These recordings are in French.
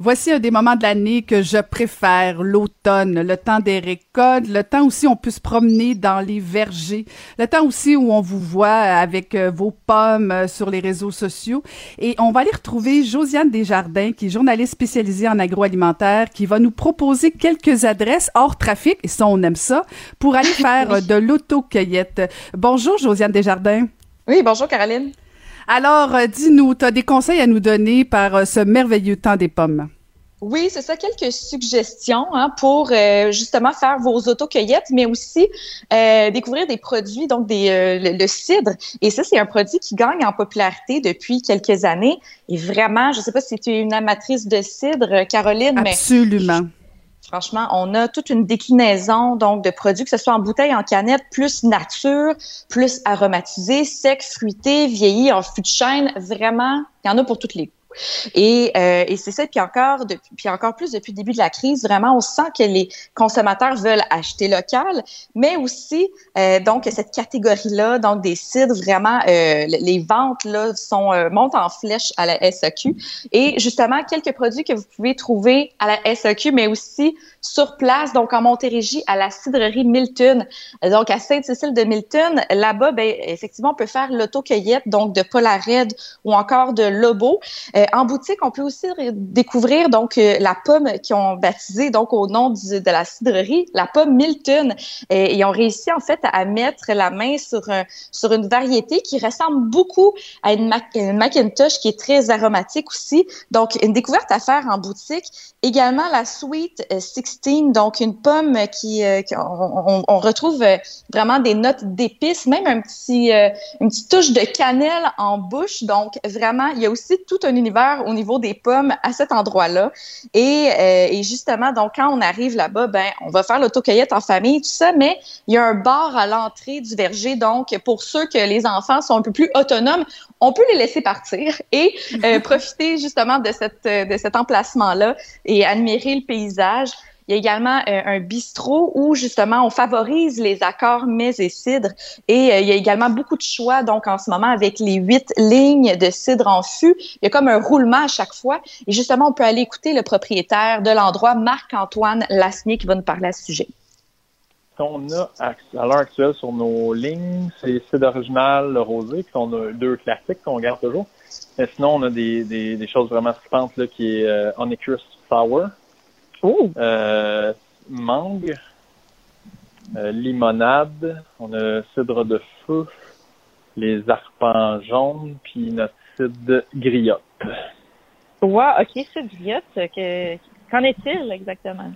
Voici un des moments de l'année que je préfère, l'automne, le temps des récoltes, le temps aussi où on peut se promener dans les vergers, le temps aussi où on vous voit avec euh, vos pommes euh, sur les réseaux sociaux. Et on va aller retrouver Josiane Desjardins, qui est journaliste spécialisée en agroalimentaire, qui va nous proposer quelques adresses hors trafic, et ça, on aime ça, pour aller faire de l'autocueillette. Bonjour, Josiane Desjardins. Oui, bonjour, Caroline. Alors, euh, dis-nous, tu as des conseils à nous donner par euh, ce merveilleux temps des pommes? Oui, c'est ça, quelques suggestions hein, pour euh, justement faire vos autocueillettes, mais aussi découvrir des produits, donc des, le, cidre. Et ça, c'est un produit qui gagne en popularité depuis quelques années. Et vraiment, je ne sais pas si tu es une amatrice de cidre, Caroline, Absolument. mais Franchement, on a toute une déclinaison donc de produits, que ce soit en bouteille, en canette, plus nature, plus aromatisé, sec, fruité, vieilli, en fût de chêne. Vraiment, il y en a pour toutes les et, euh, et c'est ça, puis encore, depuis, puis encore plus depuis le début de la crise, vraiment, on sent que les consommateurs veulent acheter local, mais aussi, euh, donc, cette catégorie-là, donc des cidres, vraiment, euh, les ventes, là, sont, montent en flèche à la SAQ. Et justement, quelques produits que vous pouvez trouver à la SAQ, mais aussi sur place, donc en Montérégie, à la cidrerie Milton. Donc, à Sainte-Cécile de Milton, là-bas, ben, effectivement, on peut faire l'autocueillette, donc de Polared ou encore de Lobo. En boutique, on peut aussi découvrir donc euh, la pomme qu'ils ont baptisée donc au nom de la cidrerie, la pomme Milton. Et ils ont réussi en fait à mettre la main sur sur une variété qui ressemble beaucoup à une, Macintosh qui est très aromatique aussi. Donc une découverte à faire en boutique. Également la Sweet 16, euh, donc une pomme qui, on, on, retrouve vraiment des notes d'épices, même un petit une petite touche de cannelle en bouche. Donc vraiment, il y a aussi tout un univers au niveau des pommes à cet endroit-là. Et, euh, et, justement, donc quand on arrive là-bas, ben on va faire l'autocueillette en famille, tout ça, mais il y a un bar à l'entrée du verger. Donc pour ceux que les enfants sont un peu plus autonomes, on peut les laisser partir et euh, profiter justement de cette de cet emplacement-là et admirer le paysage. Il y a également euh, un bistrot où justement on favorise les accords mets et cidre. Et euh, il y a également beaucoup de choix. Donc en ce moment avec les huit lignes de cidre en fût, il y a comme un roulement à chaque fois. Et justement on peut aller écouter le propriétaire de l'endroit, Marc-Antoine Lasnier, qui va nous parler à ce sujet. Qu'on a à, l'heure actuelle sur nos lignes, c'est cidre original, le rosé, puis on a deux classiques qu'on garde toujours. Mais sinon, on a des, des, choses vraiment strippantes là, qui est euh, Sour, euh, mangue, euh, limonade, on a cidre de feu, les arpents jaunes, puis notre cidre griotte. Wow, ok, cidre griotte, que, qu'en est-il exactement?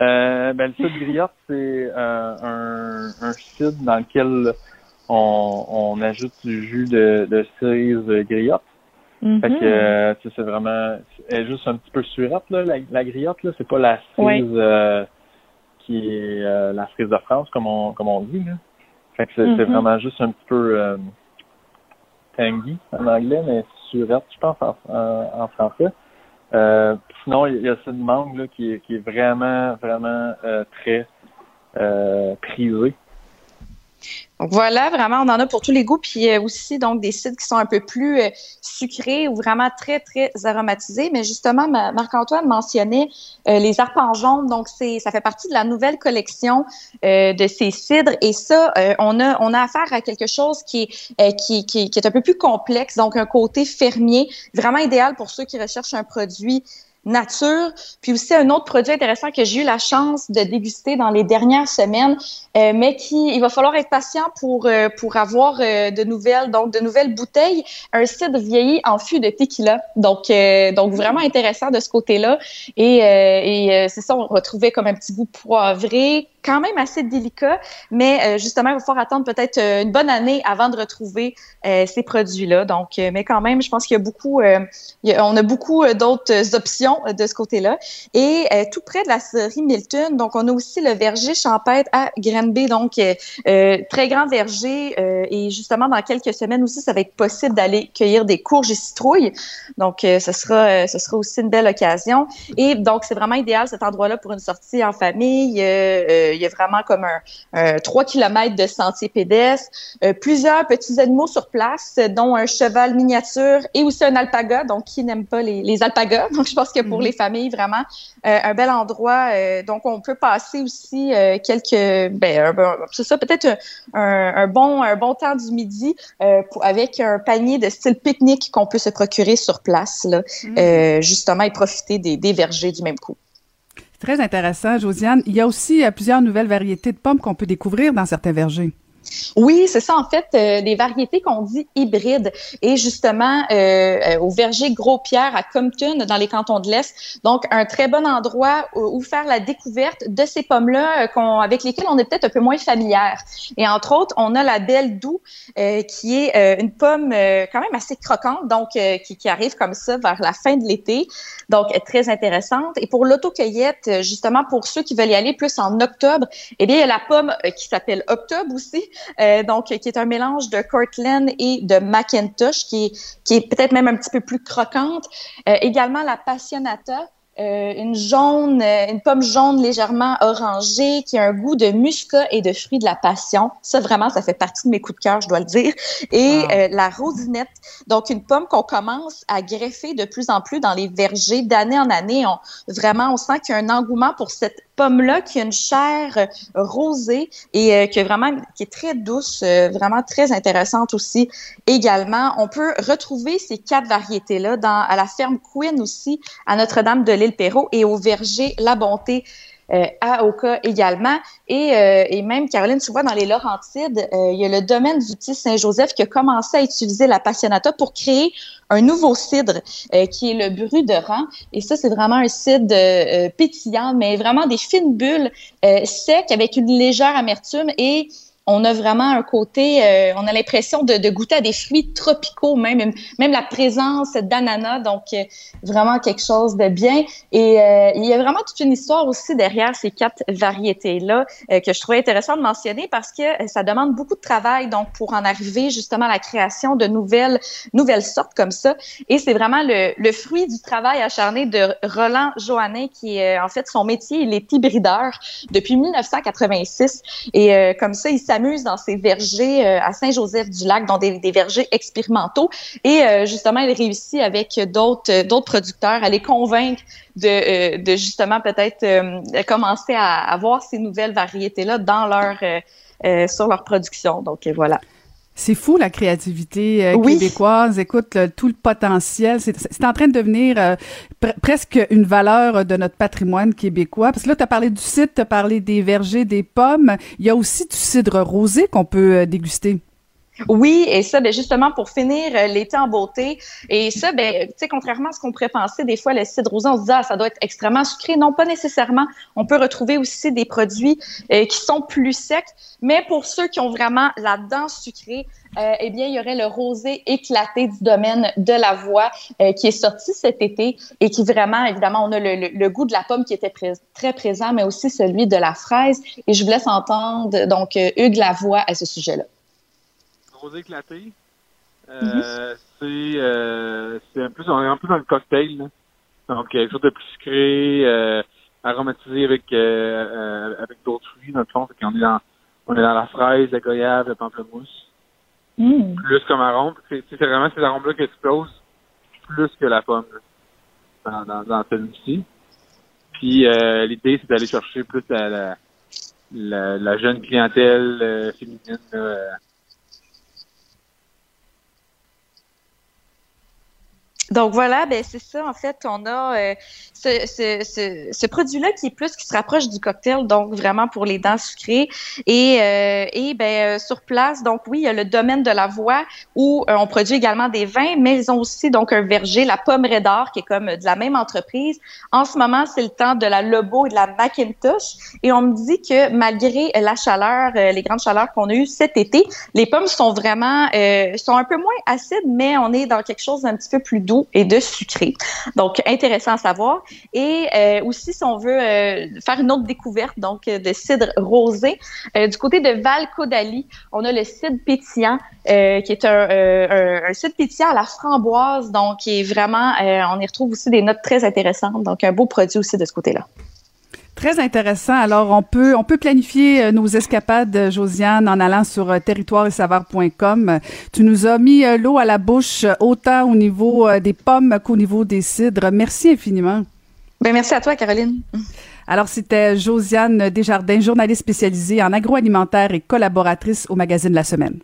Euh, ben, le cidre griotte, c'est un, un cidre dans lequel on, on ajoute du jus de, de cerise griotte. Fait que euh, c'est vraiment elle est juste un petit peu surette là, la, la griotte là, c'est pas la frise euh, qui est euh, la frise de France comme on comme on dit là. Fait que c'est mm-hmm. vraiment juste un petit peu euh, tangy en anglais, mais surette, je pense en, en, français. Euh, sinon, il y a cette mangue là qui est qui est vraiment vraiment très prisée donc voilà, vraiment, on en a pour tous les goûts. Puis euh, aussi, donc, des cidres qui sont un peu plus euh, sucrés ou vraiment très, très aromatisés. Mais justement, Marc-Antoine mentionnait euh, les arpents jaunes. Donc, c'est, ça fait partie de la nouvelle collection de ces cidres. Et ça, on, a, on affaire à quelque chose qui est un peu plus complexe. Donc, un côté fermier, vraiment idéal pour ceux qui recherchent un produit nature. Puis aussi un autre produit intéressant que j'ai eu la chance de déguster dans les dernières semaines, euh, mais qui il va falloir être patient pour euh, pour avoir euh, de nouvelles donc de nouvelles bouteilles, un cidre vieilli en fût de tequila. Donc donc vraiment intéressant de ce côté-là et et c'est ça on retrouvait comme un petit goût poivré, quand même assez délicat, mais justement, il va falloir attendre peut-être une bonne année avant de retrouver ces produits-là. Donc, mais quand même, je pense qu'il y a beaucoup, on a beaucoup d'autres options de ce côté-là. Et tout près de la série Milton, donc on a aussi le verger champêtre à Granby, donc très grand verger. et justement, dans quelques semaines aussi, ça va être possible d'aller cueillir des courges et citrouilles. Donc, ce sera, ce sera aussi une belle occasion. Et donc, c'est vraiment idéal cet endroit-là pour une sortie en famille. Euh, il y a vraiment comme un, 3 km de sentiers pédestres, euh, plusieurs petits animaux sur place, dont un cheval miniature et aussi un alpaga. Donc, qui n'aime pas les, les, alpagas? Donc, je pense que pour mhm. les familles, vraiment, euh, un bel endroit. donc, on peut passer aussi quelques, ben, c'est ça, peut-être un, bon, un bon temps du midi avec un panier de style pique-nique qu'on peut se procurer sur place, là, mhm. justement, et profiter des, des vergers du même coup. Très intéressant, Josiane. Il y a aussi euh, plusieurs nouvelles variétés de pommes qu'on peut découvrir dans certains vergers. Oui, c'est ça en fait, euh, des variétés qu'on dit hybrides. Et justement, euh, euh, au verger Gros-Pierre à Compton, dans les cantons de l'Est, donc un très bon endroit où, faire la découverte de ces pommes-là qu'on, avec lesquelles on est peut-être un peu moins familière. Et entre autres, on a la Belle Doux, qui est une pomme quand même assez croquante, donc qui, qui, arrive comme ça vers la fin de l'été, donc très intéressante. Et pour l'autocueillette, justement pour ceux qui veulent y aller plus en octobre, eh bien il y a la pomme qui s'appelle Octobre aussi, euh, donc qui est un mélange de Cortland et de Macintosh, qui est, qui est peut-être même un petit peu plus croquante. Euh, également la Passionata, euh, une jaune, une pomme jaune légèrement orangée qui a un goût de muscat et de fruits de la passion. Ça, vraiment, ça fait partie de mes coups de cœur, je dois le dire. Et euh, la rosinette, donc une pomme qu'on commence à greffer de plus en plus dans les vergers d'année en année. On, vraiment, on sent qu'il y a un engouement pour cette pomme-là qui a une chair rosée et qui est vraiment très douce, vraiment très intéressante aussi. Également, on peut retrouver ces quatre variétés-là à la ferme Queen aussi à Notre-Dame de l'île Perrault et au verger La Bonté. Euh, à Oka également. Et, euh, et, même, Caroline, tu vois, dans les Laurentides, euh, il y a le domaine du petit Saint-Joseph qui a commencé à utiliser la passionata pour créer un nouveau cidre qui est le Bru de Rang. Et ça, c'est vraiment un cidre pétillant, mais vraiment des fines bulles secs avec une légère amertume et on a vraiment un côté, euh, on a l'impression de, goûter à des fruits tropicaux, même même la présence d'ananas, donc euh, vraiment quelque chose de bien. Et euh, il y a vraiment toute une histoire aussi derrière ces quatre variétés-là que je trouvais intéressant de mentionner parce que ça demande beaucoup de travail, donc pour en arriver justement à la création de nouvelles nouvelles sortes comme ça. Et c'est vraiment le, fruit du travail acharné de Roland Johannin qui est en fait son métier, il est hybrideur depuis 1986 et comme ça il dans ses vergers euh, à Saint-Joseph-du-Lac, dans des, vergers expérimentaux. Et euh, justement, il réussit avec d'autres euh, d'autres producteurs à les convaincre de, de justement peut-être commencer à avoir ces nouvelles variétés-là dans leur sur leur production. Donc voilà. C'est fou la créativité québécoise. Écoute, tout le potentiel, c'est en train de devenir presque une valeur de notre patrimoine québécois. Parce que là, tu as parlé du cidre, tu as parlé des vergers, des pommes. Il y a aussi du cidre rosé qu'on peut déguster. Oui, et ça, ben justement, pour finir euh, l'été en beauté. Et ça, ben, tu sais, contrairement à ce qu'on pourrait penser, des fois, le cidre rosé, on se dit, ah, ça doit être extrêmement sucré. Non, pas nécessairement. On peut retrouver aussi des produits euh, qui sont plus secs. Mais pour ceux qui ont vraiment la dent sucrée, euh, eh bien, il y aurait le rosé éclaté du domaine de la voix qui est sorti cet été et qui vraiment, évidemment, on a le, goût de la pomme qui était très présent, mais aussi celui de la fraise. Et je vous laisse entendre donc Hugues Lavoie à ce sujet-là rosé éclaté. Euh, euh, c'est un peu on est un peu dans le cocktail donc quelque chose de plus sucré euh, aromatisé avec avec d'autres fruits dans le fond. On est dans on est dans la fraise la goyave le pamplemousse. Mm. plus comme arôme. C'est vraiment ces arômes là qui explosent plus que la pomme dans, dans, dans celui-ci. Puis l'idée c'est d'aller chercher plus la, la, la, jeune clientèle féminine Donc voilà, ben c'est ça en fait. On a euh, ce, produit-là qui est plus qui se rapproche du cocktail, donc vraiment pour les dents sucrées. Et, euh, et ben euh, sur place, donc oui, il y a le domaine de la voie où on produit également des vins, mais ils ont aussi donc un verger, la Pomme d'Or, qui est comme de la même entreprise. En ce moment, c'est le temps de la Lobo et de la Macintosh. Et on me dit que malgré la chaleur, les grandes chaleurs qu'on a eues cet été, les pommes sont vraiment sont un peu moins acides, mais on est dans quelque chose d'un petit peu plus doux et de sucré. Donc, intéressant à savoir. Et euh, aussi, si on veut euh, faire une autre découverte, donc euh, de cidre rosé, du côté de val on a le cidre pétillant, qui est un, un, cidre pétillant à la framboise, donc qui est vraiment, on y retrouve aussi des notes très intéressantes. Donc, un beau produit aussi de ce côté-là. Très intéressant. Alors, on peut, on peut planifier euh, nos escapades, euh, Josiane, en allant sur euh, territoire Tu nous as mis l'eau à la bouche, autant au niveau des pommes qu'au niveau des cidres. Merci infiniment. Ben, merci à toi, Caroline. Alors, c'était Josiane Desjardins, journaliste spécialisée en agroalimentaire et collaboratrice au magazine La Semaine.